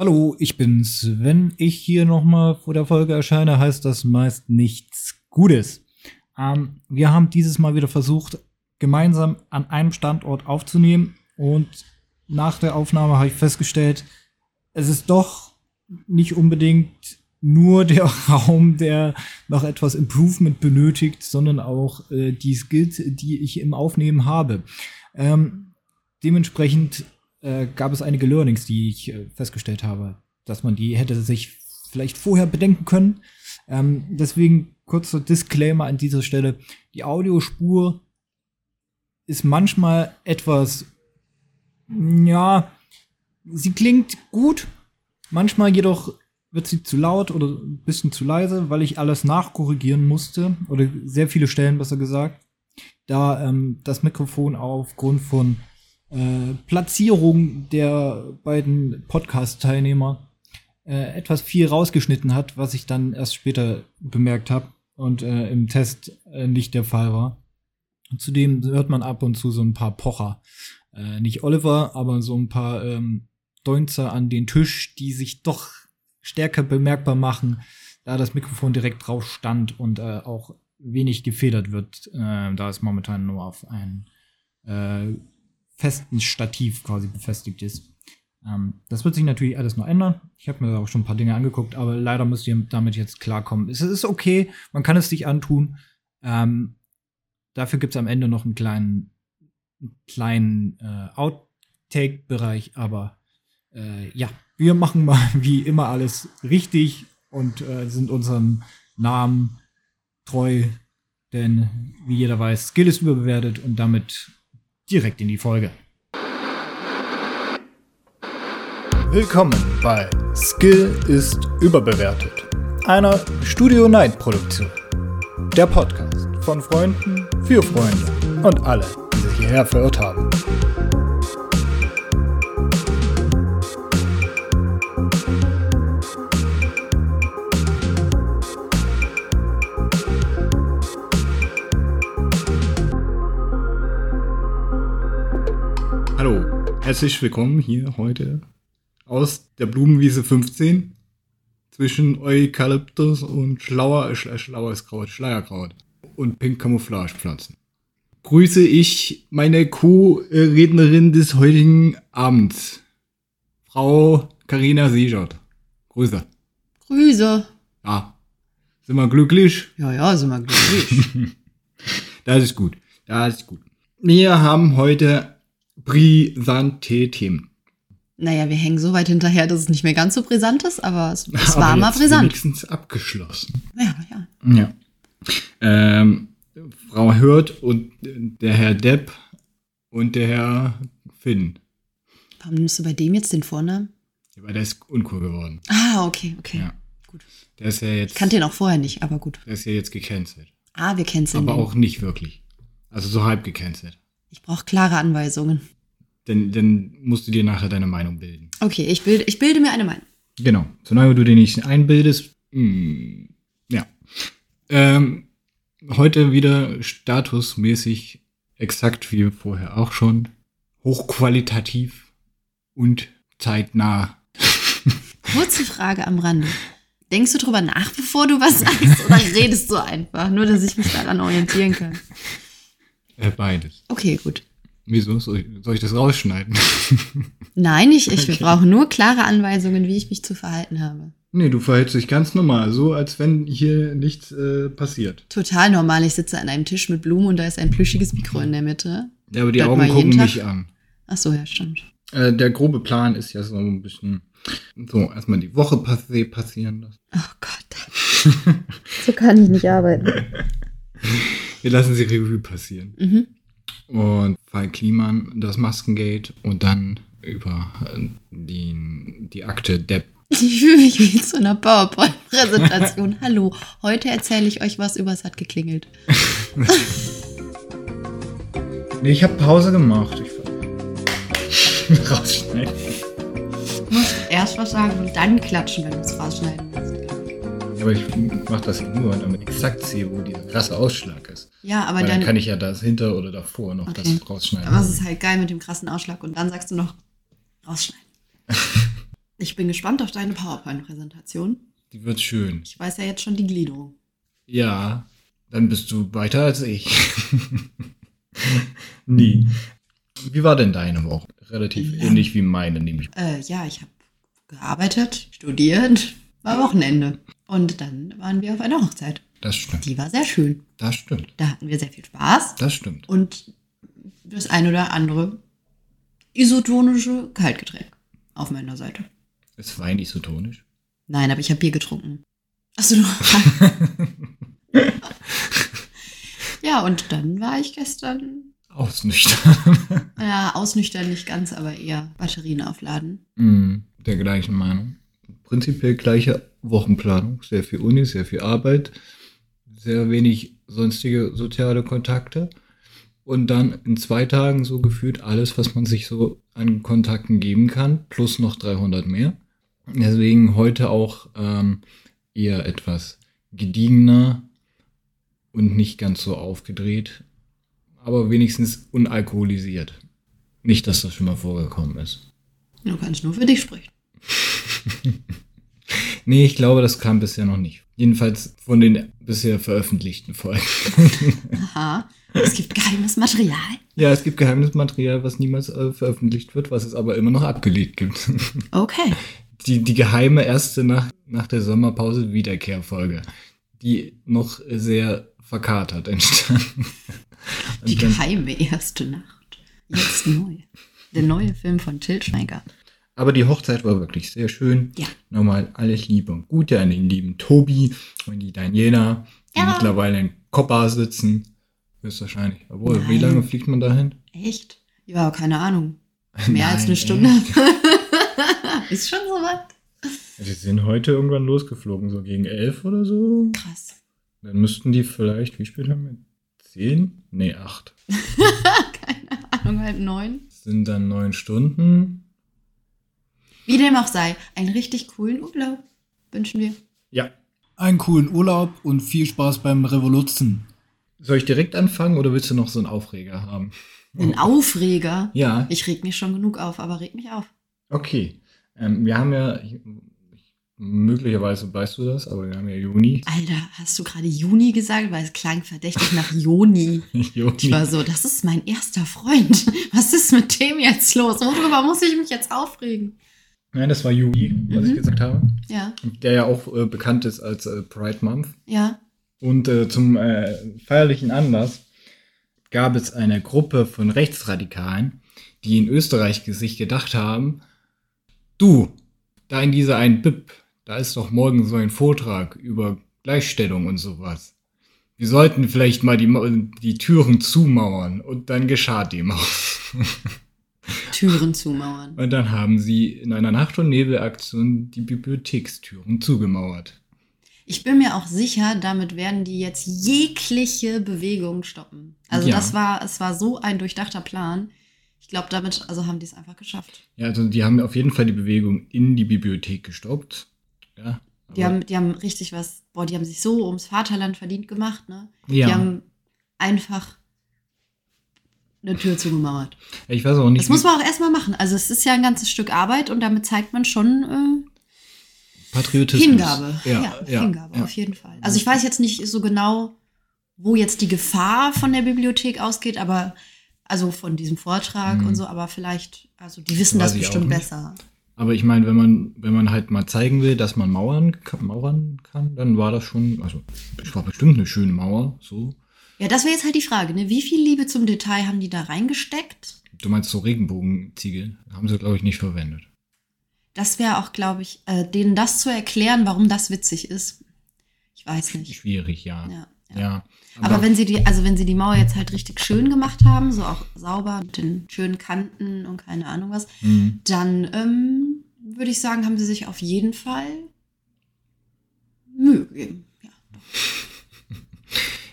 Hallo, ich bin's. Wenn ich hier nochmal vor der Folge erscheine, heißt das meist nichts Gutes. Ähm, wir haben dieses Mal wieder versucht, gemeinsam an einem Standort aufzunehmen und nach der Aufnahme habe ich festgestellt, es ist doch nicht unbedingt nur der Raum, der noch etwas Improvement benötigt, sondern auch äh, die Skills, die ich im Aufnehmen habe. Ähm, dementsprechend äh, gab es einige Learnings, die ich äh, festgestellt habe, dass man die hätte sich vielleicht vorher bedenken können. Ähm, deswegen kurzer Disclaimer an dieser Stelle. Die Audiospur ist manchmal etwas, ja, sie klingt gut, manchmal jedoch wird sie zu laut oder ein bisschen zu leise, weil ich alles nachkorrigieren musste, oder sehr viele Stellen besser gesagt, da ähm, das Mikrofon aufgrund von äh, Platzierung der beiden Podcast-Teilnehmer äh, etwas viel rausgeschnitten hat, was ich dann erst später bemerkt habe und äh, im Test äh, nicht der Fall war. Zudem hört man ab und zu so ein paar Pocher. Äh, nicht Oliver, aber so ein paar ähm, Deunzer an den Tisch, die sich doch stärker bemerkbar machen, da das Mikrofon direkt drauf stand und auch wenig gefedert wird, da es momentan nur auf einen festen Stativ quasi befestigt ist. Ähm, das wird sich natürlich alles noch ändern. Ich habe mir auch schon ein paar Dinge angeguckt, aber leider müsst ihr damit jetzt klarkommen. Es ist okay, man kann es sich antun. Ähm, dafür gibt es am Ende noch einen kleinen, einen kleinen äh, Outtake-Bereich, aber äh, ja, wir machen mal wie immer alles richtig und äh, sind unserem Namen treu, denn wie jeder weiß, Skill ist überbewertet und damit direkt in die Folge. Willkommen bei Skill ist überbewertet, einer Studio Night Produktion. Der Podcast von Freunden für Freunde und alle, die sich hierher verirrt haben. Herzlich willkommen hier heute aus der Blumenwiese 15 zwischen Eukalyptus und Schlauer, Sch Schlaues Kraut, Schleierkraut und Pink Camouflagepflanzen. Grüße ich meine Co-Rednerin des heutigen Abends, Frau Karina Siegert. Grüße. Grüße. Ja. Sind wir glücklich? Ja, ja, sind wir glücklich. das ist gut. Das ist gut. Wir haben heute brisante Themen. Naja, wir hängen so weit hinterher, dass es nicht mehr ganz so brisant ist, aber es, es Aber war mal brisant. Wenigstens abgeschlossen. Ja, ja. Ja. Ähm, Frau Hürth und der Herr Depp und der Herr Finn. Warum nimmst du bei dem jetzt den Vornamen? Weil der ist uncool geworden. Ah, okay, okay. Ja. Gut. Der ist ja jetzt, Ich kannte ihn auch vorher nicht, aber gut. der ist ja jetzt gecancelt. Ah, wir kennen ihn. Aber auch nicht wirklich. Also so halb gecancelt. Ich brauche klare Anweisungen. Denn dann musst du dir nachher deine Meinung bilden. Okay, ich bilde, ich bilde mir eine Meinung. Genau. Solange du dir nicht einbildest, mh, ja. Ähm, heute wieder statusmäßig exakt wie vorher auch schon. Hochqualitativ und zeitnah. Kurze Frage am Rande. Denkst du drüber nach, bevor du was sagst? Oder redest du einfach? Nur, dass ich mich daran orientieren kann. Äh, beides. Okay, gut. Wieso? Soll ich, soll ich das rausschneiden? Nein, ich, ich Okay. brauche nur klare Anweisungen, wie ich mich zu verhalten habe. nee, du verhältst dich ganz normal, so als wenn hier nichts äh, passiert. Total normal. Ich sitze an einem Tisch mit Blumen und da ist ein plüschiges Mikro in der Mitte. Ja, aber die Hört Augen gucken Tag? mich an. Ach so, ja, stimmt. Äh, der grobe Plan ist ja so ein bisschen so erstmal die Woche passi passieren lassen. Oh Gott. so kann ich nicht arbeiten. Wir lassen sie Revue passieren. Mhm. Und Fall Kliman, das Maskengate und dann über äh, die, die Akte Depp. Ich fühle mich wie zu einer PowerPoint-Präsentation. Hallo, heute erzähle ich euch was über es hat geklingelt. Nee, ich habe Pause gemacht. Ich rausschneiden. Du musst erst was sagen und dann klatschen, wenn du es rausschneiden willst. Ja, aber ich mache das nur, damit ich exakt sehe, wo dieser krasse Ausschlag ist. Ja, aber dann dann. kann ich ja das hinter oder davor noch Okay. das rausschneiden. aber es ist halt geil mit dem krassen Ausschlag und dann sagst du noch rausschneiden. Ich bin gespannt auf deine PowerPoint-Präsentation. Die wird schön. Ich weiß ja jetzt schon die Gliederung. Ja, dann bist du weiter als ich. Nie. Wie war denn deine Woche? Relativ Ja. ähnlich wie meine, nehme ich. Äh, ja, ich habe gearbeitet, studiert, war Wochenende. Und dann waren wir auf einer Hochzeit. Das stimmt. Die war sehr schön. Das stimmt. Da hatten wir sehr viel Spaß. Das stimmt. Und das ein oder andere isotonische Kaltgetränk auf meiner Seite. Ist Wein isotonisch? Nein, aber ich habe Bier getrunken. Achso, du. ja, und dann war ich gestern, Ausnüchtern. ja, ausnüchtern nicht ganz, aber eher Batterien aufladen. Mm, der gleichen Meinung. Prinzipiell gleiche Wochenplanung. Sehr viel Uni, sehr viel Arbeit, sehr wenig sonstige soziale Kontakte. Und dann in zwei Tagen so gefühlt alles, was man sich so an Kontakten geben kann, plus noch 300 mehr. Deswegen heute auch ähm, eher etwas gediegener und nicht ganz so aufgedreht, aber wenigstens unalkoholisiert. Nicht, dass das schon mal vorgekommen ist. Du kannst nur für dich sprechen. Nee, ich glaube, das kam bisher noch nicht. Jedenfalls von den bisher veröffentlichten Folgen. Aha. Es gibt geheimes Material. ja, es gibt geheimes Material, was niemals äh, veröffentlicht wird, was es aber immer noch abgelegt gibt. Okay. die, die geheime erste nach, nach der Sommerpause Wiederkehrfolge, die noch sehr verkatert entstanden. Die geheime erste Nacht. Jetzt neu. Der neue Film von Till Schweiger. Aber die Hochzeit war wirklich sehr schön. Ja. Nochmal alles Liebe und Gute an den lieben Tobi und die Daniela, die Ja. mittlerweile in Koppa sitzen. Höchstwahrscheinlich. Obwohl, wie Nein. lange fliegt man dahin? Echt? Ja, keine Ahnung. Mehr als Nein, eine Stunde. Ist schon so was? Wir sind heute irgendwann losgeflogen, so gegen elf oder so. Krass. Dann müssten die vielleicht, wie spät haben wir? Zehn? Nee, acht. Keine Ahnung, halb neun. Das sind dann neun Stunden. Wie dem auch sei, einen richtig coolen Urlaub wünschen wir. Ja. Einen coolen Urlaub und viel Spaß beim Revoluzen. Soll ich direkt anfangen oder willst du noch so einen Aufreger haben? Ein Aufreger. Ja. Ich reg mich schon genug auf, aber reg mich auf. Okay. Ähm, wir haben ja, ich, möglicherweise weißt du das, aber wir haben ja Juni. Alter, hast du gerade Juni gesagt? Weil es klang verdächtig nach Joni. Juni. Ich war so, das ist mein erster Freund. Was ist mit dem jetzt los? Worüber muss ich mich jetzt aufregen? Nein, das war Juli, was Mhm. ich gesagt habe. Ja, Der ja auch äh, bekannt ist als äh, Pride Month. ja. Und äh, zum äh, feierlichen Anlass gab es eine Gruppe von Rechtsradikalen, die in Österreich sich gedacht haben, du, da in dieser einen Bib, da ist doch morgen so ein Vortrag über Gleichstellung und sowas. Wir sollten vielleicht mal die, die Türen zumauern und dann geschah dem auch. Türen zumauern. Und dann haben sie in einer Nacht- und Nebelaktion die Bibliothekstüren zugemauert. Ich bin mir auch sicher, damit werden die jetzt jegliche Bewegung stoppen. Also Ja. das war, es war so ein durchdachter Plan. Ich glaube, damit, also haben die es einfach geschafft. Ja, also die haben auf jeden Fall die Bewegung in die Bibliothek gestoppt. Ja, Die haben, die haben richtig was, boah, die haben sich so ums Vaterland verdient gemacht, ne? ja. Die haben einfach eine Tür zugemauert. ich weiß auch nicht. Das muss man auch erstmal machen. Also es ist ja ein ganzes Stück Arbeit und damit zeigt man schon äh, Patriotismus. Hingabe. Ja, Ja, ja, Hingabe, ja. auf jeden Fall. Also ich weiß jetzt nicht so genau, wo jetzt die Gefahr von der Bibliothek ausgeht, aber also von diesem Vortrag Mhm. und so, aber vielleicht, also die wissen das auch bestimmt besser. Aber ich meine, wenn man, wenn man halt mal zeigen will, dass man mauern kann, mauern kann, dann war das schon, also es war bestimmt eine schöne Mauer, so. Ja, das wäre jetzt halt die Frage, ne? Wie viel Liebe zum Detail haben die da reingesteckt? Du meinst so Regenbogenziegel? Haben sie, glaube ich, nicht verwendet. Das wäre auch, glaube ich, äh, denen das zu erklären, warum das witzig ist. Ich weiß nicht. Schwierig, ja. Ja, ja. Ja. Aber, wenn sie die, also wenn sie die Mauer jetzt halt richtig schön gemacht haben, so auch sauber mit den schönen Kanten und keine Ahnung was, Mhm. dann ähm, würde ich sagen, haben sie sich auf jeden Fall Mühe gegeben. Ja.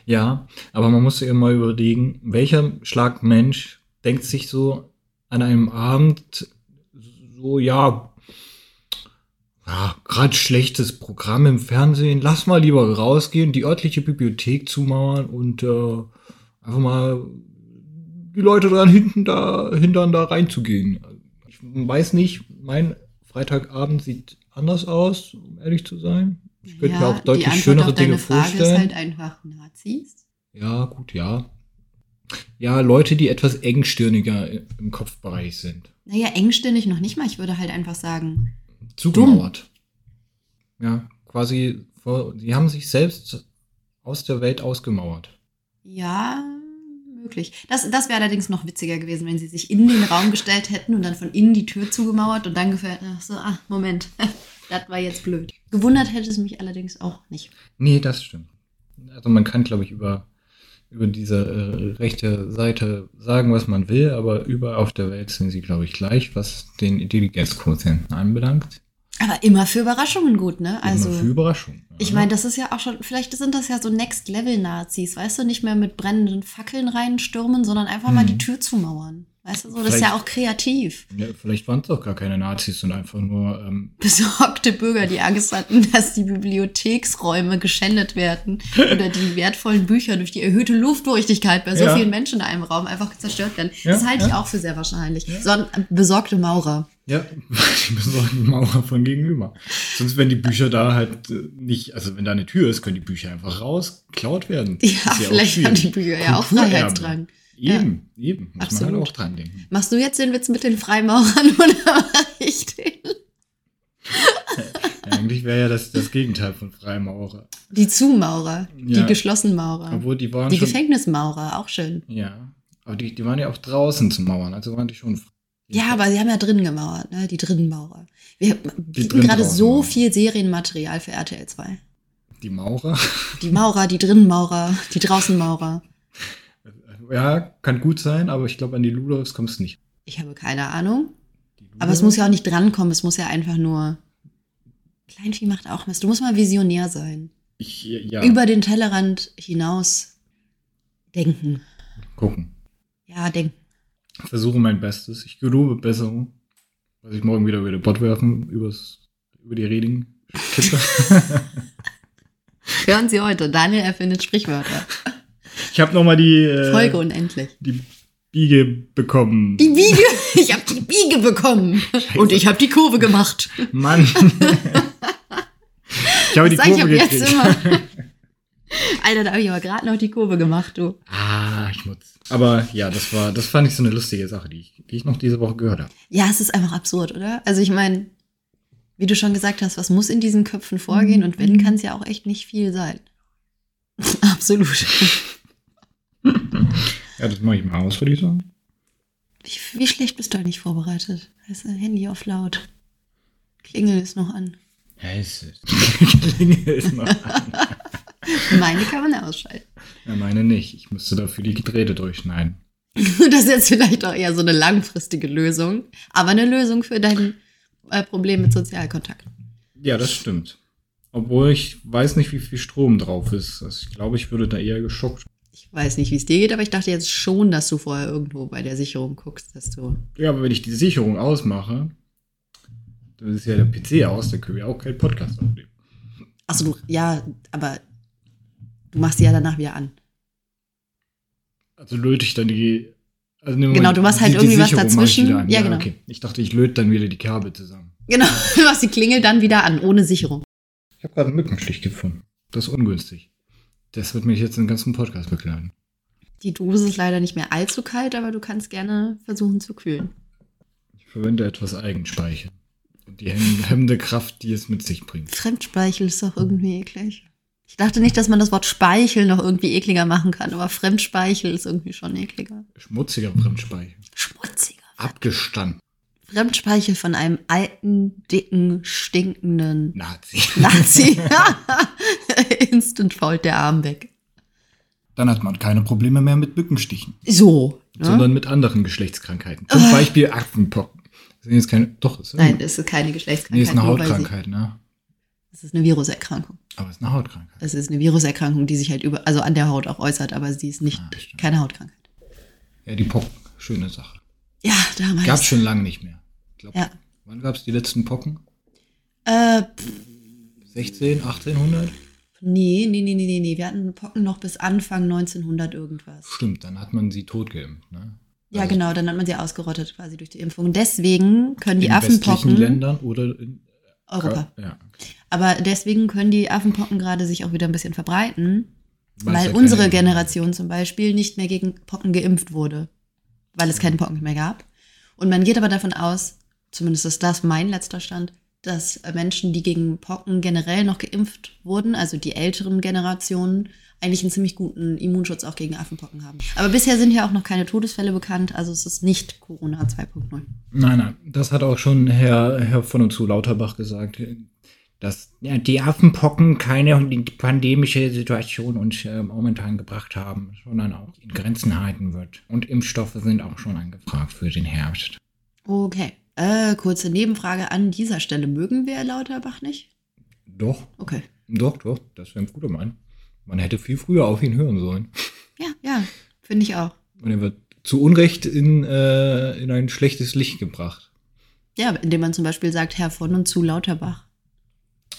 Ja, aber man muss sich immer überlegen, welcher Schlag Mensch denkt sich so an einem Abend so, ja, ja gerade schlechtes Programm im Fernsehen, lass mal lieber rausgehen, die örtliche Bibliothek zumauern und äh, einfach mal die Leute dran hinten da, hindern, da reinzugehen. Ich weiß nicht, mein Freitagabend sieht anders aus, um ehrlich zu sein. Ich könnte mir Ja, auch deutlich die schönere auf deine Dinge Frage vorstellen. ist halt einfach Nazis. Ja, gut, ja. Ja, Leute, die etwas engstirniger im Kopfbereich sind. Naja, engstirnig noch nicht mal. Ich würde halt einfach sagen, Zugemauert. Ja, quasi, vor, sie haben sich selbst aus der Welt ausgemauert. ja, möglich. Das, das wäre allerdings noch witziger gewesen, wenn sie sich in den Raum gestellt hätten und dann von innen die Tür zugemauert und dann gefällt, ach so, ah, Moment, das war jetzt blöd. Gewundert hätte es mich allerdings auch nicht. Nee, das stimmt. Also man kann, glaube ich, über, über diese äh, rechte Seite sagen, was man will, aber überall auf der Welt sind sie, glaube ich, gleich, was den Intelligenzquotienten anbelangt. Aber immer für Überraschungen gut, ne? Also. Immer für Überraschung. Ich meine, das ist ja auch schon, vielleicht sind das ja so Next-Level-Nazis, weißt du, nicht mehr mit brennenden Fackeln reinstürmen, sondern einfach mal Mhm. die Tür zumauern. Weißt du, so, das ist ja auch kreativ. ja, vielleicht waren es auch gar keine Nazis und einfach nur ähm, Besorgte Bürger, die Angst hatten, dass die Bibliotheksräume geschändet werden oder die wertvollen Bücher durch die erhöhte Luftfeuchtigkeit bei so Ja. vielen Menschen in einem Raum einfach zerstört werden. Ja, das halte ich auch für sehr wahrscheinlich. Sondern besorgte Maurer. Ja, die besorgten Mauer von gegenüber. Sonst wären die Bücher da halt äh, nicht, also wenn da eine Tür ist, können die Bücher einfach raus, geklaut werden. Ja, auch vielleicht haben die. Bücher ja auch. Freiheitsdrang. Eben, eben. Muss man Absolut. halt auch dran denken. Machst du jetzt den Witz mit den Freimaurern oder mach ich den? Ja, eigentlich wäre ja das, das Gegenteil von Freimaurer. Die Zumaurer, die Ja. geschlossenen Maurer. Obwohl die waren die. Gefängnismaurer, auch schön. Ja. Aber die, die waren ja auch draußen zu Mauern, also waren die schon. frei. Ja, aber sie haben ja drinnen gemauert, ne? die drinnen Maurer. Wir bieten gerade so Maurer. viel Serienmaterial für RTL 2. Die Maurer. Die Maurer, die drinnen Maurer, die draußen Maurer. Ja, kann gut sein, aber ich glaube, an die Ludolfs kommst du nicht. Ich habe keine Ahnung. Aber es muss ja auch nicht drankommen, es muss ja einfach nur. Kleinvieh macht auch Mist. Du musst mal visionär sein. Ich, ja, Über den Tellerrand hinaus denken. gucken. Ja, denken. Versuche mein Bestes. Ich gelobe Besserung. Was ich morgen wieder über den Bot werfen, übers, über die Reding. Hören Sie heute, Daniel erfindet Sprichwörter. ich habe nochmal die, äh, Folge unendlich. die Biege bekommen. Die Biege, ich habe die Biege bekommen. Und ich habe die Kurve gemacht. Mann. ich habe die sag ich ab Kurve jetzt gekriegt. immer. Alter, da habe ich aber gerade noch die Kurve gemacht, du. Ah, Schmutz. Aber ja, das war, das fand ich so eine lustige Sache, die ich, die ich noch diese Woche gehört habe. Ja, es ist einfach absurd, oder? Also ich meine, wie du schon gesagt hast, was muss in diesen Köpfen vorgehen? Und wenn, kann es ja auch echt nicht viel sein. Absolut. Ja, das mache ich mal aus, würde ich sagen. Wie, wie schlecht bist du eigentlich vorbereitet? Weißt du, Handy auf laut. Klingel ist noch an. Ja, es ist. Klingel ist noch an. Meine kann man ausschalten. Ja, meine nicht. Ich müsste dafür die Drähte durchschneiden. Das ist jetzt vielleicht auch eher so eine langfristige Lösung, aber eine Lösung für dein äh, Problem mit Sozialkontakt. Ja, das stimmt. Obwohl ich weiß nicht, wie viel Strom drauf ist. Also ich glaube, ich würde da eher geschockt. Ich weiß nicht, wie es dir geht, aber ich dachte jetzt schon, dass du vorher irgendwo bei der Sicherung guckst, dass du. Ja, aber wenn ich die Sicherung ausmache, dann ist ja der PC aus, dann können wir auch keinen Podcast aufnehmen. Achso, du, ja, aber du machst sie ja danach wieder an. Also löte ich dann die. Also Genau, du machst halt die- die irgendwie was mach ich dazwischen. an. Ja, genau. Okay. Ich dachte, ich löte dann wieder die Kabel zusammen. Genau, du machst die Klingel dann wieder an, ohne Sicherung. Ich habe gerade einen Mückenstich gefunden. Das ist ungünstig. Das wird mich jetzt den ganzen Podcast begleiten. Die Dose ist leider nicht mehr allzu kalt, aber du kannst gerne versuchen zu kühlen. Ich verwende etwas Eigenspeicher. Und die hemm- hemmende Kraft, die es mit sich bringt. Fremdspeichel ist doch irgendwie eklig. Ich dachte nicht, dass man das Wort Speichel noch irgendwie ekliger machen kann, aber Fremdspeichel ist irgendwie schon ekliger. Schmutziger Fremdspeicher. Schmutziger. Abgestanden. Fremdspeichel von einem alten, dicken, stinkenden Nazi. Nazi. Instant fault der Arm weg. Dann hat man keine Probleme mehr mit Mückenstichen. So. Ne? Sondern mit anderen Geschlechtskrankheiten. Zum Beispiel Affenpocken. Das sind jetzt keine. Doch, ist Nein, das ist keine Nee, Geschlechtskrankheit. ist eine Hautkrankheit, ne? Das ist eine Viruserkrankung. Aber es ist eine Hautkrankheit. Es ist eine Viruserkrankung, die sich halt über, also an der Haut auch äußert, aber sie ist nicht Ah, keine Hautkrankheit. Ja, die Pocken. Schöne Sache. Ja, damals. Gab's schon lange nicht mehr. Glaub, Ja. Wann gab's die letzten Pocken? Äh, pff, 16, 1800? nee, nee, nee, nee, nee, nee. Wir hatten Pocken noch bis Anfang 1900 irgendwas. Stimmt, dann hat man sie totgeimpft, ne? Ja, Also genau, dann hat man sie ausgerottet quasi durch die Impfung. Deswegen können die in westlichen Affenpocken Ländern oder in Europa. Ja. Aber deswegen können die Affenpocken gerade sich auch wieder ein bisschen verbreiten, Weil weil unsere Generation zum Beispiel nicht mehr gegen Pocken geimpft wurde, weil es keine Pocken mehr gab. Und man geht aber davon aus, zumindest ist das mein letzter Stand, dass Menschen, die gegen Pocken generell noch geimpft wurden, also die älteren Generationen, eigentlich einen ziemlich guten Immunschutz auch gegen Affenpocken haben. Aber bisher sind ja auch noch keine Todesfälle bekannt, also es ist nicht Corona 2.0. Nein, nein, das hat auch schon Herr, Herr von und zu Lauterbach gesagt, dass ja, die Affenpocken keine pandemische Situation uns äh, momentan gebracht haben, sondern auch in Grenzen halten wird. Und Impfstoffe sind auch schon angefragt für den Herbst. Okay. Äh, kurze Nebenfrage an dieser Stelle. Mögen wir Lauterbach nicht? Doch, Okay. doch, doch, das wäre ein guter Mann. Man hätte viel früher auf ihn hören sollen. Ja, ja, finde ich auch. Und er wird zu Unrecht in, äh, in ein schlechtes Licht gebracht. Ja, indem man zum Beispiel sagt, Herr von und zu Lauterbach.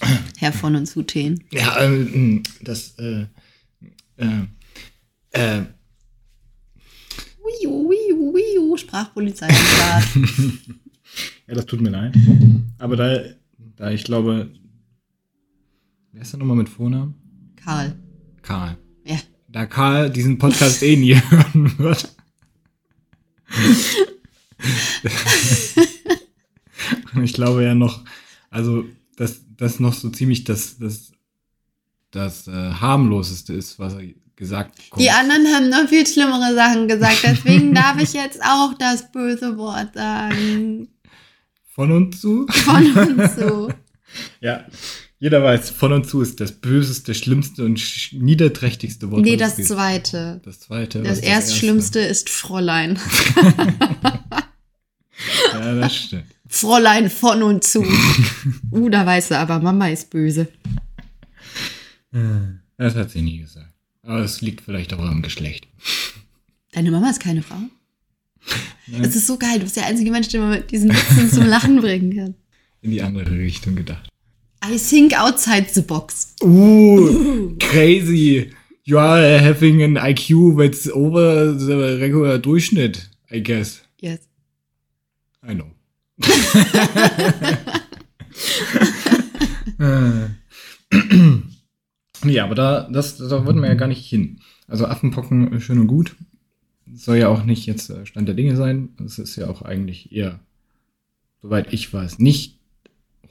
Herr von und zu Teen. Ja, ähm, das, äh, äh, äh, Wiu, wiu, wiu, Sprachpolizei am Start. Ja, das tut mir leid. Aber da, da ich glaube, wer ist da nochmal mit Vornamen? Karl. Karl. Ja. Da Karl diesen Podcast eh nie hören wird. Und ich glaube ja noch, also, dass das noch so ziemlich das, das, das äh, harmloseste ist, was er gesagt hat. Die anderen haben noch viel schlimmere Sachen gesagt, deswegen darf ich jetzt auch das böse Wort sagen. Von und zu? Von und zu. Ja. Jeder weiß, von und zu ist das böseste, schlimmste und niederträchtigste Wort. Nee, das zweite. Das zweite. Das ist erstschlimmste ist Fräulein. Ja, das stimmt. Fräulein von und zu. Uh, da weißt du, aber Mama ist böse. Das hat sie nie gesagt. Aber es liegt vielleicht auch am Geschlecht. Deine Mama ist keine Frau? Nein. Es ist so geil, du bist der einzige Mensch, der man mit diesen Witzen zum Lachen bringen kann. In die andere Richtung gedacht. I think outside the box. Uh, crazy. You are having an IQ that's over the regular Durchschnitt, I guess. Yes. I know. Äh. ja, aber da, das, da wollten wir ja gar nicht hin. Also Affenpocken, äh, schön und gut. Soll ja auch nicht jetzt äh, Stand der Dinge sein. Es ist ja auch eigentlich eher, soweit ich weiß, nicht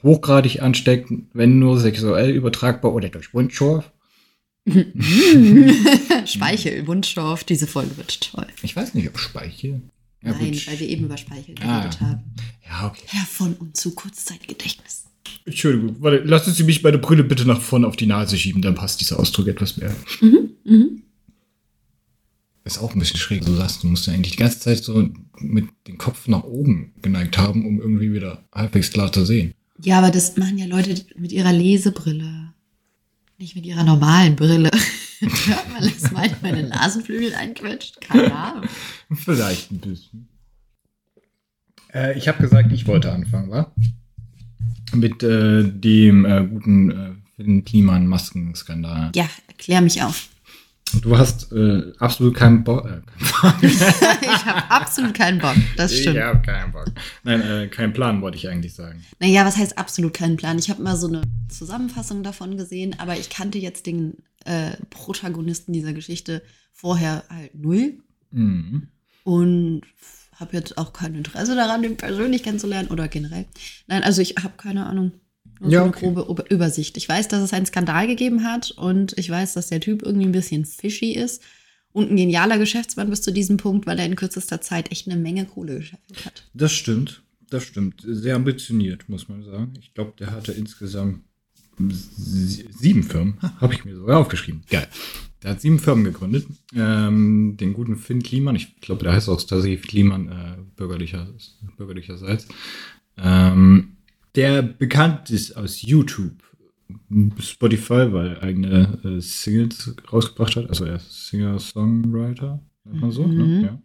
hochgradig ansteckend, wenn nur sexuell übertragbar oder durch Wundschorf. Speichel, Wunschstoff, diese Folge wird toll. Ich weiß nicht, ob Speichel. Ja, Nein, gut. weil wir eben über Speichel Ah. geredet haben. Ja, okay. Herr von und zu Kurzzeitgedächtnis. Entschuldigung, warte, lassen Sie mich meine Brille bitte nach vorne auf die Nase schieben, dann passt dieser Ausdruck etwas mehr. Mhm, mhm. Ist auch ein bisschen schräg. Du sagst, du musst ja eigentlich die ganze Zeit so mit dem Kopf nach oben geneigt haben, um irgendwie wieder halbwegs klar zu sehen. Ja, aber das machen ja Leute mit ihrer Lesebrille. Nicht mit ihrer normalen Brille. Hört man das manchmal meine Nasenflügel einquetscht? Keine Ahnung. Vielleicht ein bisschen. Äh, ich habe gesagt, ich wollte anfangen, wa? Mit äh, dem äh, guten äh, Finn Kliman Maskenskandal. Ja, erklär mich auf. Du hast äh, absolut keinen Bock. Äh, ich habe absolut keinen Bock. Das stimmt. Ich habe keinen Bock. Nein, äh, keinen Plan, wollte ich eigentlich sagen. Naja, was heißt absolut keinen Plan? Ich habe mal so eine Zusammenfassung davon gesehen, aber ich kannte jetzt den äh, Protagonisten dieser Geschichte vorher halt null Mhm. und habe jetzt auch kein Interesse daran, den persönlich kennenzulernen oder generell. Nein, also ich habe keine Ahnung. Nur Ja, so eine okay. grobe Über- Übersicht. Ich weiß, dass es einen Skandal gegeben hat und ich weiß, dass der Typ irgendwie ein bisschen fishy ist und ein genialer Geschäftsmann bis zu diesem Punkt, weil er in kürzester Zeit echt eine Menge Kohle gescheffelt hat. Das stimmt. Das stimmt. Sehr ambitioniert, muss man sagen. Ich glaube, der hatte insgesamt sie- sieben Firmen. Habe ich mir sogar aufgeschrieben. Geil. Der hat sieben Firmen gegründet. Ähm, den guten Finn Kliman, ich glaube, der heißt auch tatsächlich Kliman, äh, bürgerlicher, bürgerlicherseits. Ähm, der bekannt ist aus YouTube, Spotify, weil er eigene äh, Singles rausgebracht hat. Also er ist Singer-Songwriter, sagt man so. Mhm. Ne?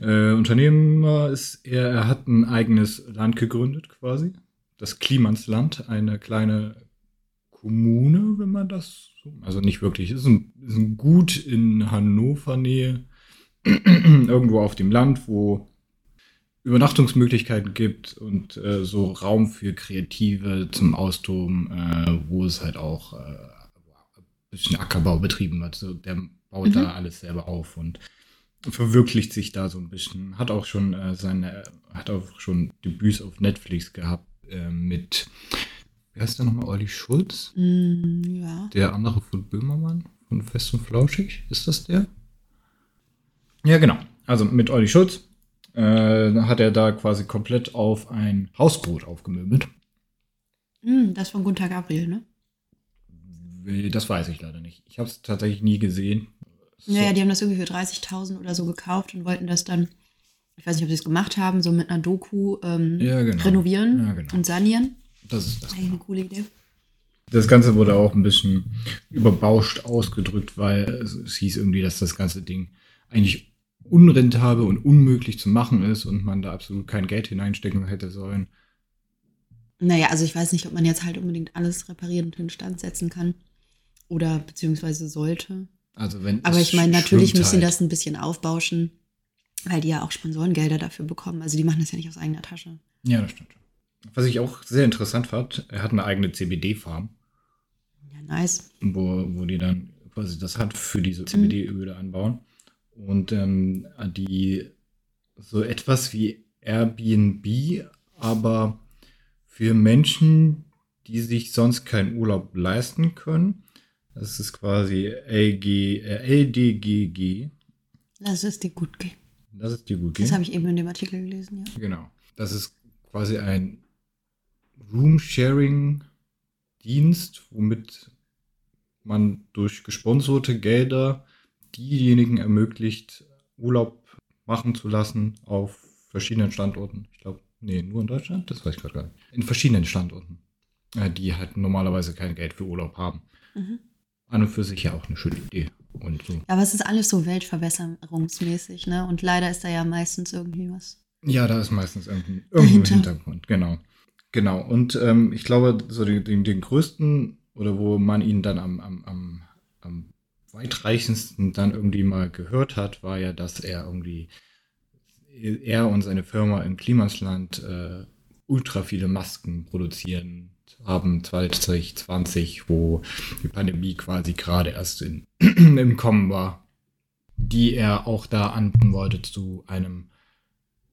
Ja. Äh, Unternehmer ist er, er hat ein eigenes Land gegründet quasi. Das Klimansland, eine kleine Kommune, wenn man das so, also nicht wirklich, ist ein, ist ein Gut in Hannover Nähe, irgendwo auf dem Land, wo Übernachtungsmöglichkeiten gibt und äh, so Raum für Kreative zum Austoben, äh, wo es halt auch äh, ein bisschen Ackerbau betrieben wird. So, der baut Mhm. da alles selber auf und verwirklicht sich da so ein bisschen. Hat auch schon äh, seine, hat auch schon Debüts auf Netflix gehabt äh, mit, wie heißt der nochmal, Olli Schulz? Mm, ja. Der andere von Böhmermann, von Fest und Flauschig, ist das der? Ja, genau. Also mit Olli Schulz äh, hat er da quasi komplett auf ein Hausboot aufgemöbelt. Mm, das von Gunther Gabriel, ne? Das weiß ich leider nicht. Ich habe es tatsächlich nie gesehen. So. Ja, ja, die haben das irgendwie für 30.000 oder so gekauft und wollten das dann, ich weiß nicht, ob sie es gemacht haben, so mit einer Doku ähm, Ja, genau. renovieren Ja, genau. und sanieren. das ist das. Eigentlich eine coole Idee. Das Ganze wurde auch ein bisschen überbauscht ausgedrückt, weil es, es hieß irgendwie, dass das ganze Ding eigentlich unrentabel und unmöglich zu machen ist und man da absolut kein Geld hineinstecken hätte sollen. Naja, also ich weiß nicht, ob man jetzt halt unbedingt alles reparieren und instand setzen kann. Oder beziehungsweise sollte. Also wenn Aber ich meine, natürlich müssen halt. das ein bisschen aufbauschen, weil die ja auch Sponsorengelder dafür bekommen. Also die machen das ja nicht aus eigener Tasche. Ja, das stimmt. Was ich auch sehr interessant fand, er hat eine eigene CBD-Farm, Ja, nice. wo, wo die dann quasi das hat für diese CBD-Öle anbauen. Und ähm, die so etwas wie Airbnb, aber für Menschen, die sich sonst keinen Urlaub leisten können. Das ist quasi LG, äh, LDGG. Lass es dir gut gehen. Das ist die gut Das habe ich eben in dem Artikel gelesen, ja. Genau. Das ist quasi ein Room-Sharing-Dienst, womit man durch gesponserte Gelder diejenigen ermöglicht, Urlaub machen zu lassen auf verschiedenen Standorten. Ich glaube, nee, nur in Deutschland? Das weiß ich gerade gar nicht. In verschiedenen Standorten, äh, die halt normalerweise kein Geld für Urlaub haben. Mhm. An und für sich ja auch eine schöne Idee. Und so. Ja, aber es ist alles so weltverbesserungsmäßig, ne? Und leider ist da ja meistens irgendwie was. Ja, da ist meistens irgendein Dahinter. Hintergrund, genau. Genau. Und ähm, ich glaube, so den, den, den größten oder wo man ihn dann am, am, am, am weitreichendsten dann irgendwie mal gehört hat, war ja, dass er irgendwie, er und seine Firma im Klimasland äh, ultra viele Masken produzieren haben 2020, wo die Pandemie quasi gerade erst in, im Kommen war, die er auch da anbieten wollte zu einem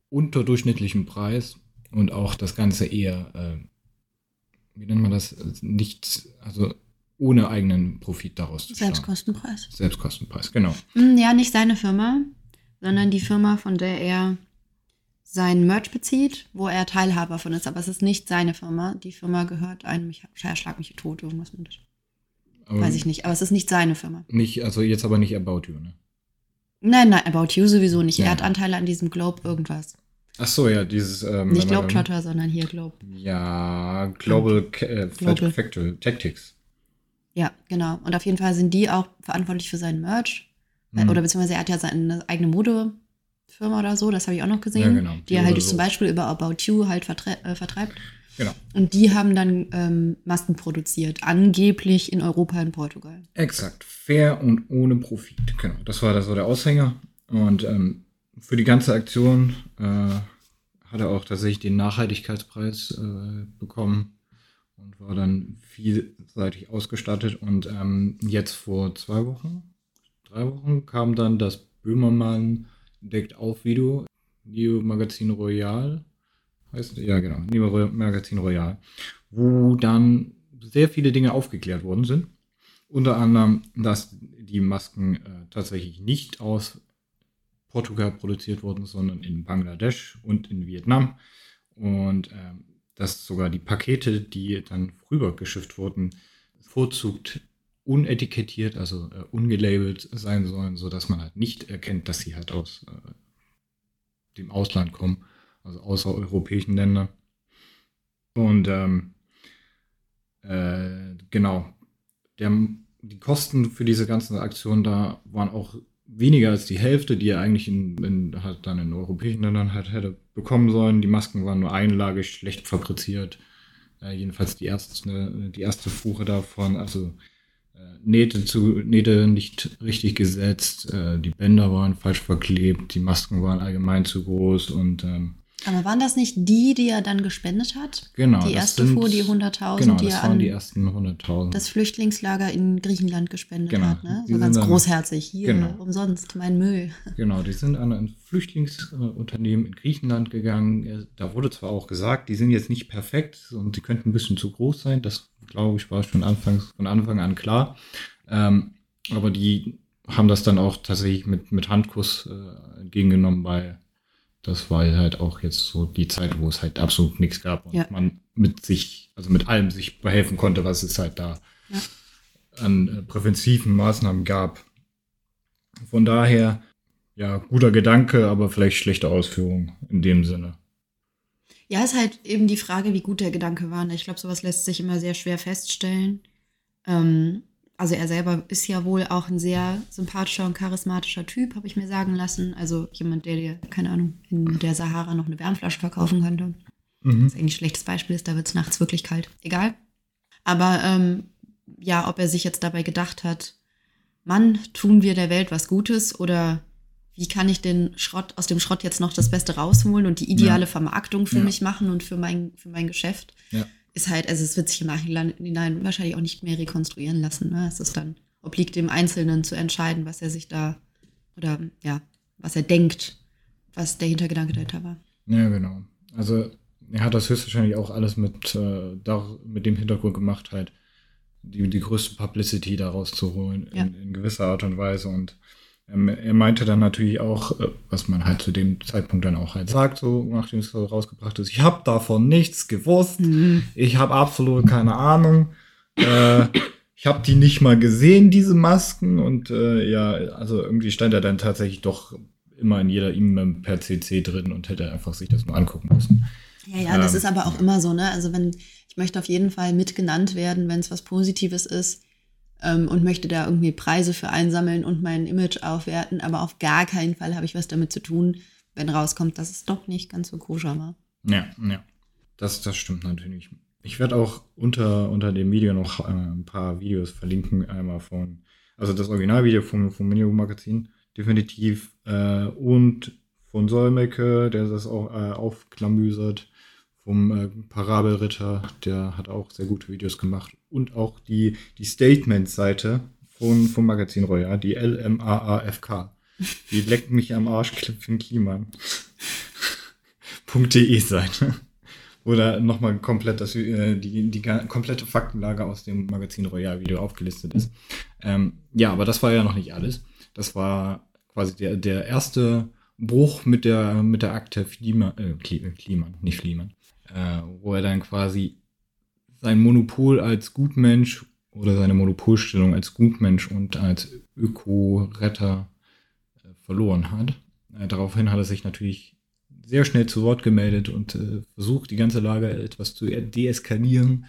unterdurchschnittlichen Preis und auch das Ganze eher, äh, wie nennt man das, nicht, also ohne eigenen Profit daraus zu. Selbstkostenpreis. Selbstkostenpreis, genau. Hm, Ja, nicht seine Firma, sondern die Firma, von der er sein Merch bezieht, wo er Teilhaber von ist. Aber es ist nicht seine Firma. Die Firma gehört einem, ich schlag mich tot, irgendwas mit. Aber Weiß ich nicht. Aber es ist nicht seine Firma. Nicht, also jetzt aber nicht About You, ne? Nein, nein, About You sowieso nicht. Ja. Er hat Anteile an diesem Globe irgendwas. Ach so, ja, dieses. Ähm, nicht Globetrotter, sondern hier Globe. Ja, Global äh, Global. Factory Tactics. Ja, genau. Und auf jeden Fall sind die auch verantwortlich für seinen Merch. Mhm. Oder beziehungsweise er hat ja seine eigene Modefirma oder so, das habe ich auch noch gesehen. Ja, genau. Die er halt Oder zum so. Beispiel über About You halt vertre äh, vertreibt. Genau. Und die haben dann ähm, Masken produziert, angeblich in Europa und Portugal. Exakt. Fair und ohne Profit. Genau. Das war, das war der Aushänger. Und ähm, für die ganze Aktion äh, hat er auch tatsächlich den Nachhaltigkeitspreis äh, bekommen und war dann vielseitig ausgestattet. Und ähm, jetzt vor zwei Wochen, drei Wochen kam dann das Böhmermann deckt auf Video, Neo Magazin Royal. Heißt, ja, genau, Neo Magazin Royal, wo dann sehr viele Dinge aufgeklärt worden sind. Unter anderem, dass die Masken äh, tatsächlich nicht aus Portugal produziert wurden, sondern in Bangladesch und in Vietnam. Und ähm, dass sogar die Pakete, die dann rübergeschifft wurden, vorzugt unetikettiert, also äh, ungelabelt sein sollen, sodass man halt nicht erkennt, dass sie halt aus äh, dem Ausland kommen, also außereuropäischen Ländern. Und ähm, äh, genau, der, die Kosten für diese ganzen Aktionen da waren auch weniger als die Hälfte, die er eigentlich in, in, halt dann in europäischen Ländern halt hätte bekommen sollen. Die Masken waren nur einlagig, schlecht fabriziert. Äh, jedenfalls die erste, die erste Fuhre davon, also äh, Nähte, zu, Nähte nicht richtig gesetzt, äh, die Bänder waren falsch verklebt, die Masken waren allgemein zu groß und ähm, Aber waren das nicht die, die er dann gespendet hat? genau. Die erste sind- Fuhr, die 100.000, Genau, die das er waren an die ersten 100.000. das Flüchtlingslager in Griechenland gespendet Genau. hat. Ne? So ganz dann- großherzig. Hier, Genau. umsonst, mein Müll. Genau, die sind an ein Flüchtlingsunternehmen in Griechenland gegangen. Da wurde zwar auch gesagt, die sind jetzt nicht perfekt und die könnten ein bisschen zu groß sein. Das, glaube ich, war schon anfangs, von Anfang an klar. Ähm, aber die haben das dann auch tatsächlich mit, mit Handkuss äh, entgegengenommen, weil das war halt auch jetzt so die Zeit, wo es halt absolut nichts gab und Ja. man mit sich, also mit allem sich behelfen konnte, was es halt da Ja. an äh, präventiven Maßnahmen gab. Von daher, ja, guter Gedanke, aber vielleicht schlechte Ausführung in dem Sinne. Ja, ist halt eben die Frage, wie gut der Gedanke war. ne? Ich glaube, sowas lässt sich immer sehr schwer feststellen. Ähm, also er selber ist ja wohl auch ein sehr sympathischer und charismatischer Typ, habe ich mir sagen lassen. Also jemand, der dir, keine Ahnung, in der Sahara noch eine Wärmflasche verkaufen könnte. Mhm. Was eigentlich ein schlechtes Beispiel ist, da wird es nachts wirklich kalt. Egal. Aber ähm, ja, ob er sich jetzt dabei gedacht hat, Mann, tun wir der Welt was Gutes oder wie kann ich den Schrott aus dem Schrott jetzt noch das Beste rausholen und die ideale Ja. Vermarktung für Ja. mich machen und für mein, für mein Geschäft, Ja. Ist halt, also es wird sich im Nachhinein wahrscheinlich auch nicht mehr rekonstruieren lassen. Ne? Es ist dann, obliegt dem Einzelnen zu entscheiden, was er sich da oder ja, was er denkt, was der Hintergedanke dahinter war. Ja, genau. Also er hat das höchstwahrscheinlich auch alles mit, äh, da, mit dem Hintergrund gemacht, halt die, die größte Publicity daraus zu holen Ja. in, in gewisser Art und Weise. Und er meinte dann natürlich auch, äh, was man halt zu dem Zeitpunkt dann auch halt sagt, so nachdem es so rausgebracht ist, ich habe davon nichts gewusst, ich habe absolut keine Ahnung. Äh, ich habe die nicht mal gesehen, diese Masken. Und äh, ja, also irgendwie stand er dann tatsächlich doch immer in jeder E-Mail per CC drin und hätte einfach sich das nur angucken müssen. Ja, ja, das Ähm, ist aber auch immer so, ne? Also wenn, ich möchte auf jeden Fall mitgenannt werden, wenn es was Positives ist ähm, und möchte da irgendwie Preise für einsammeln und mein Image aufwerten, aber auf gar keinen Fall habe ich was damit zu tun, wenn rauskommt, dass es doch nicht ganz so koscher war. Ja, ja. Das, das stimmt natürlich. Ich werde auch unter, unter dem Video noch äh, ein paar Videos verlinken. Einmal von, also das Originalvideo vom, vom Minio Magazin, definitiv. Äh, und von Solmecke, der das auch äh, aufklamüsert. Vom äh, Parabelritter, der hat auch sehr gute Videos gemacht. Und auch die, die Statement-Seite von, vom Magazin Royal, die LMAAFK. Die leckt mich am Arsch, Finn Kliman. .de Seite. Oder nochmal komplett das, äh, die, die komplette Faktenlage aus dem Magazin Royal Video aufgelistet ist. Ähm, ja, aber das war ja noch nicht alles. Das war quasi der, der erste Bruch mit der, mit der Akte Fliemann, äh, Kliemann, nicht Fliemann, äh, wo er dann quasi sein Monopol als Gutmensch oder seine Monopolstellung als Gutmensch und als Öko-Retter äh, verloren hat. Äh, daraufhin hat er sich natürlich sehr schnell zu Wort gemeldet und äh, versucht, die ganze Lage etwas zu deeskalieren,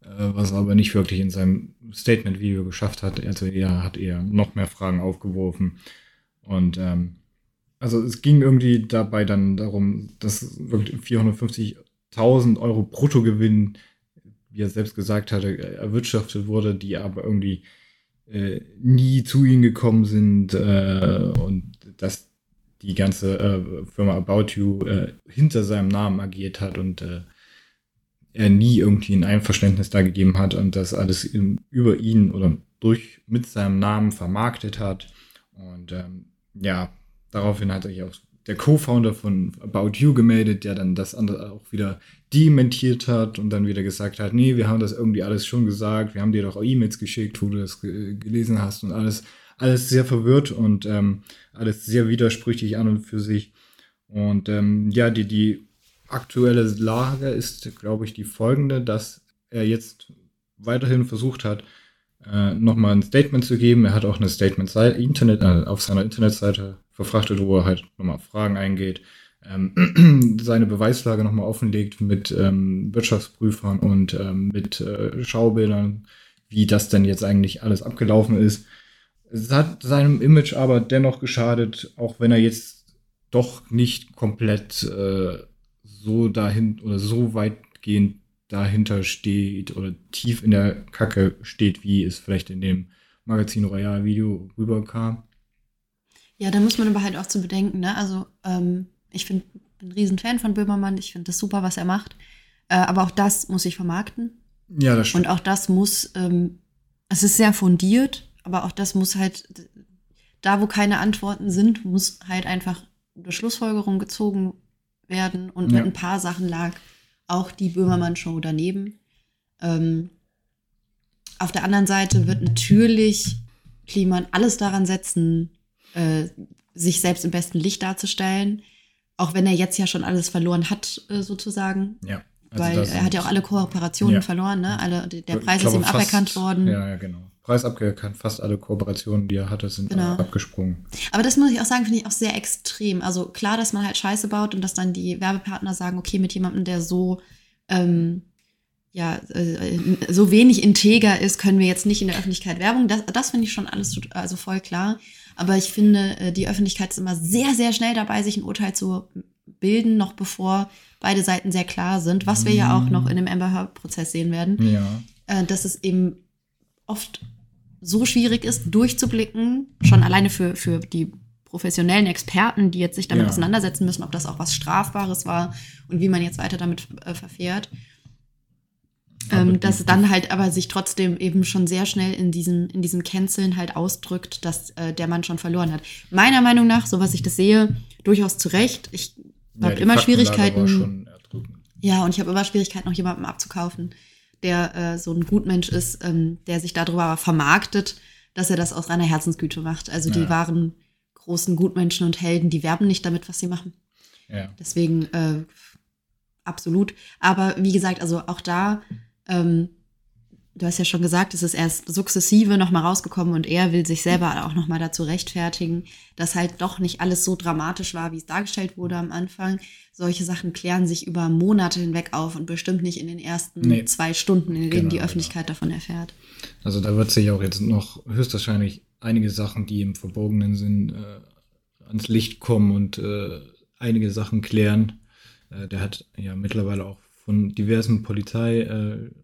äh, was er aber nicht wirklich in seinem Statement-Video geschafft hat. Also er hat eher noch mehr Fragen aufgeworfen und ähm, also es ging irgendwie dabei dann darum, dass 450 1000 Euro Bruttogewinn, wie er selbst gesagt hatte, erwirtschaftet wurde, die aber irgendwie äh, nie zu ihm gekommen sind äh, und dass die ganze äh, Firma About You äh, hinter seinem Namen agiert hat und äh, er nie irgendwie ein Einverständnis da gegeben hat und das alles in, über ihn oder durch mit seinem Namen vermarktet hat. Und ähm, ja, daraufhin hat er sich auch der Co-Founder von About You gemeldet, der dann das andere auch wieder dementiert hat und dann wieder gesagt hat, nee, wir haben das irgendwie alles schon gesagt, wir haben dir doch auch E-Mails geschickt, wo du das ge gelesen hast und alles, alles sehr verwirrt und ähm, alles sehr widersprüchlich an und für sich. Und ähm, ja, die, die aktuelle Lage ist, glaube ich, die folgende, dass er jetzt weiterhin versucht hat, äh, nochmal ein Statement zu geben. Er hat auch eine Statement-Seite Internet, äh, auf seiner Internetseite verfrachtet, wo er halt nochmal Fragen eingeht, ähm, seine Beweislage nochmal offenlegt mit ähm, Wirtschaftsprüfern und ähm, mit äh, Schaubildern, wie das denn jetzt eigentlich alles abgelaufen ist. Es hat seinem Image aber dennoch geschadet, auch wenn er jetzt doch nicht komplett äh, so dahin oder so weitgehend dahinter steht oder tief in der Kacke steht, wie es vielleicht in dem Magazin Royal Video rüberkam. Ja, da muss man aber halt auch zu bedenken, ne? Also, ähm, ich find, bin ein Riesenfan von Böhmermann, ich finde das super, was er macht. Äh, aber auch das muss ich vermarkten. Ja, das Und auch das muss, ähm, es ist sehr fundiert, aber auch das muss halt, da wo keine Antworten sind, muss halt einfach eine Schlussfolgerung gezogen werden. Und Ja. mit ein paar Sachen lag auch die Böhmermann-Show daneben. Ähm, auf der anderen Seite wird natürlich Kliman alles daran setzen, äh, sich selbst im besten Licht darzustellen. Auch wenn er jetzt ja schon alles verloren hat, äh, sozusagen. Ja. Also Weil er hat ja auch alle Kooperationen Ja. verloren, ne? Alle, der Preis ist glaube, ihm fast- aberkannt worden. Ja, ja, genau. Preis abgekannt. Fast alle Kooperationen, die er hatte, sind Genau. äh, abgesprungen. Aber das muss ich auch sagen, finde ich auch sehr extrem. Also klar, dass man halt Scheiße baut und dass dann die Werbepartner sagen, okay, mit jemandem, der so, ähm, ja, äh, so wenig integer ist, können wir jetzt nicht in der Öffentlichkeit Werbung. Das, das finde ich schon alles also voll klar. Aber ich finde, äh, die Öffentlichkeit ist immer sehr, sehr schnell dabei, sich ein Urteil zu bilden, noch bevor beide Seiten sehr klar sind, was wir ja auch noch in dem Amber Heard-Prozess sehen werden. Ja. äh, dass es eben oft so schwierig ist, durchzublicken, schon alleine für, für die professionellen Experten, die jetzt sich damit Ja. auseinandersetzen müssen, ob das auch was Strafbares war und wie man jetzt weiter damit äh, verfährt. Ähm, dass es dann halt aber sich trotzdem eben schon sehr schnell in diesen, in diesem Canceln halt ausdrückt, dass äh, der Mann schon verloren hat. Meiner Meinung nach, so was ich das sehe, durchaus zu Recht. Ich Ja, habe die immer Faktenlage Schwierigkeiten. Ja, und ich habe immer Schwierigkeiten, noch jemandem abzukaufen, der äh, so ein Gutmensch ist, ähm, der sich darüber vermarktet, dass er das aus reiner Herzensgüte macht. Also die Ja. wahren großen Gutmenschen und Helden, die werben nicht damit, was sie machen. Ja. Deswegen äh, absolut. Aber wie gesagt, also auch da, ähm, du hast ja schon gesagt, es ist erst sukzessive nochmal rausgekommen und er will sich selber auch nochmal dazu rechtfertigen, dass halt doch nicht alles so dramatisch war, wie es dargestellt wurde am Anfang. Solche Sachen klären sich über Monate hinweg auf und bestimmt nicht in den ersten Nee. zwei Stunden, in denen Genau, die genau. Öffentlichkeit davon erfährt. Also da wird sich auch jetzt noch höchstwahrscheinlich einige Sachen, die im Verborgenen sind, äh, ans Licht kommen und äh, einige Sachen klären. Äh, der hat ja mittlerweile auch von diversen Polizeistellen äh,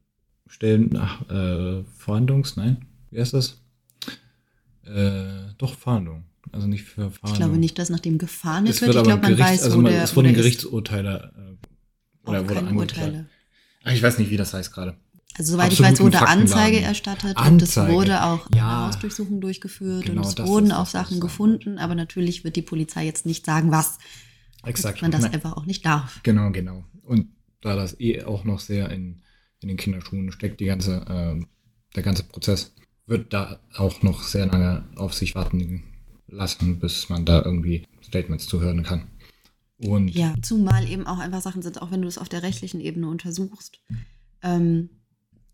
Stellen nach äh, Fahndungs, nein, wie heißt das? Äh, doch Fahndung. Also nicht für Fahndung. Ich glaube nicht, dass nach dem gefahndet Es wird. wird Ich glaube, man Gerichts, weiß, also wo man, der, es wurden ist. Gerichtsurteile äh, oder wurde angeklagt. Urteile. Ach, ich weiß nicht, wie das heißt gerade. Also soweit ich weiß, absoluten wurde Anzeige erstattet und Anzeige. es wurde auch Ja. Hausdurchsuchung durchgeführt Genau, und es wurden ist auch Sachen gefunden, aber natürlich wird die Polizei jetzt nicht sagen, was. Exakt. Man das Nein. einfach auch nicht darf. Genau, genau. Und da das eh auch noch sehr in, in den Kinderschuhen steckt, die ganze, ähm, der ganze Prozess, wird da auch noch sehr lange auf sich warten lassen, bis man da irgendwie Statements zuhören kann. Und Ja, zumal eben auch einfach Sachen sind, auch wenn du es auf der rechtlichen Ebene untersuchst. Ähm,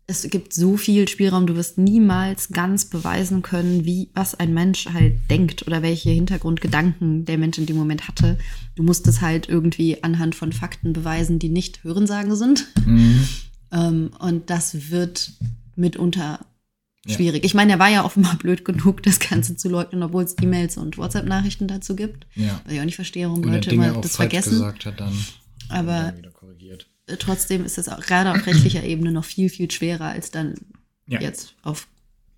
es gibt so viel Spielraum, du wirst niemals ganz beweisen können, wie, was ein Mensch halt denkt oder welche Hintergrundgedanken der Mensch in dem Moment hatte. Du musst es halt irgendwie anhand von Fakten beweisen, die nicht Hörensagen sind. Mhm. Ähm, und das wird mitunter Ja. schwierig. Ich meine, er war ja offenbar blöd genug, das Ganze zu leugnen, obwohl es E-Mails und WhatsApp-Nachrichten dazu gibt. ja. Was ich auch nicht verstehe, warum Leute immer das vergessen. gesagt hat, dann Aber- dann wieder korrigiert. Äh, Trotzdem ist es auch gerade auf rechtlicher Ebene noch viel, viel schwerer als dann Ja. jetzt auf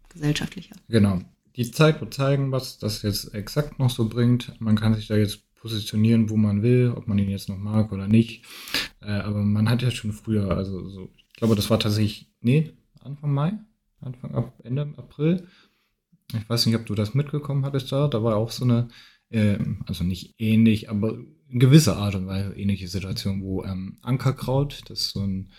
gesellschaftlicher. Genau. Die Zeit wird zeigen, was das jetzt exakt noch so bringt. Man kann sich da jetzt positionieren, wo man will, ob man ihn jetzt noch mag oder nicht. Äh, aber man hat ja schon früher, also so, ich glaube, das war tatsächlich, nee, Anfang Mai, Anfang ab, Ende April. Ich weiß nicht, ob du das mitgekommen hattest da. Da war auch so eine, ähm, also nicht ähnlich, aber in gewisser Art und Weise ähnliche Situation, wo ähm, Ankerkraut, das ist so ein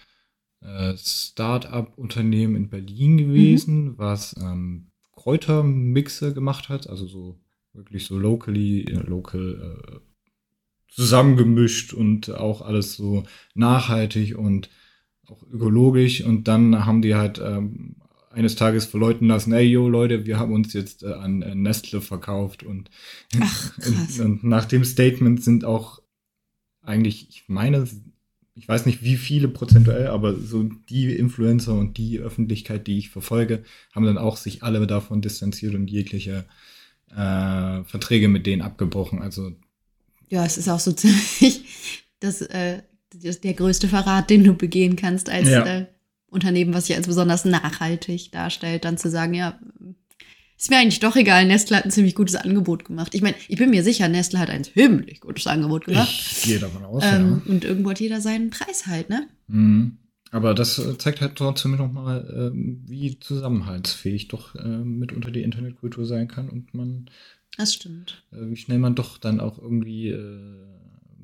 äh, Start-up-Unternehmen in Berlin gewesen, was ähm, Kräutermixe gemacht hat, also so wirklich so locally, äh, local äh, zusammengemischt und auch alles so nachhaltig und auch ökologisch. Und dann haben die halt ähm, eines Tages verleuten lassen, hey yo Leute, wir haben uns jetzt äh, an äh, Nestle verkauft und, Ach, und, und nach dem Statement sind auch eigentlich, ich meine, ich weiß nicht wie viele prozentuell, aber so die Influencer und die Öffentlichkeit, die ich verfolge, haben dann auch sich alle davon distanziert und jegliche äh, Verträge mit denen abgebrochen. Also Ja, es ist auch so ziemlich das, äh, der größte Verrat, den du begehen kannst als Ja. äh, Unternehmen, was sich als besonders nachhaltig darstellt, dann zu sagen, ja, ist mir eigentlich doch egal, Nestle hat ein ziemlich gutes Angebot gemacht. Ich meine, ich bin mir sicher, Nestle hat ein himmlisch gutes Angebot gemacht. Ich gehe davon aus, Ähm, ja. Und irgendwo hat jeder seinen Preis halt, ne? Mhm. Aber das äh, zeigt halt trotzdem nochmal, ähm, wie zusammenhaltsfähig doch ähm, mitunter die Internetkultur sein kann und man, Das stimmt. äh, wie schnell man doch dann auch irgendwie äh,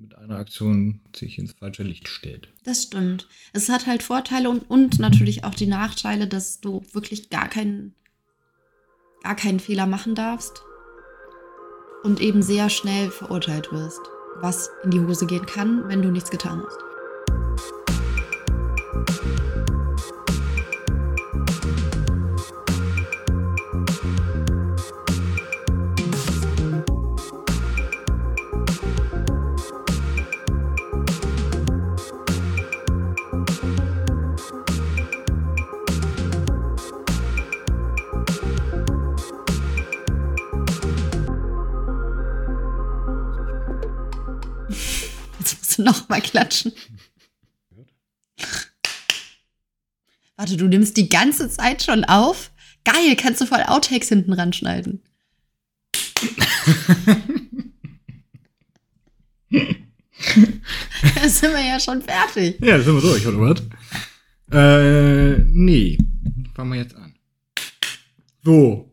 mit einer Aktion sich ins falsche Licht stellt. Das stimmt. Es hat halt Vorteile und, und natürlich auch die Nachteile, dass du wirklich gar keinen, gar keinen Fehler machen darfst und eben sehr schnell verurteilt wirst, was in die Hose gehen kann, wenn du nichts getan hast. Du noch mal klatschen. Warte, du nimmst die ganze Zeit schon auf? Geil, kannst du voll Outtakes hinten ranschneiden. da sind wir ja schon fertig. Ja, sind wir durch, oder was? Äh, nee. Fangen wir jetzt an. So.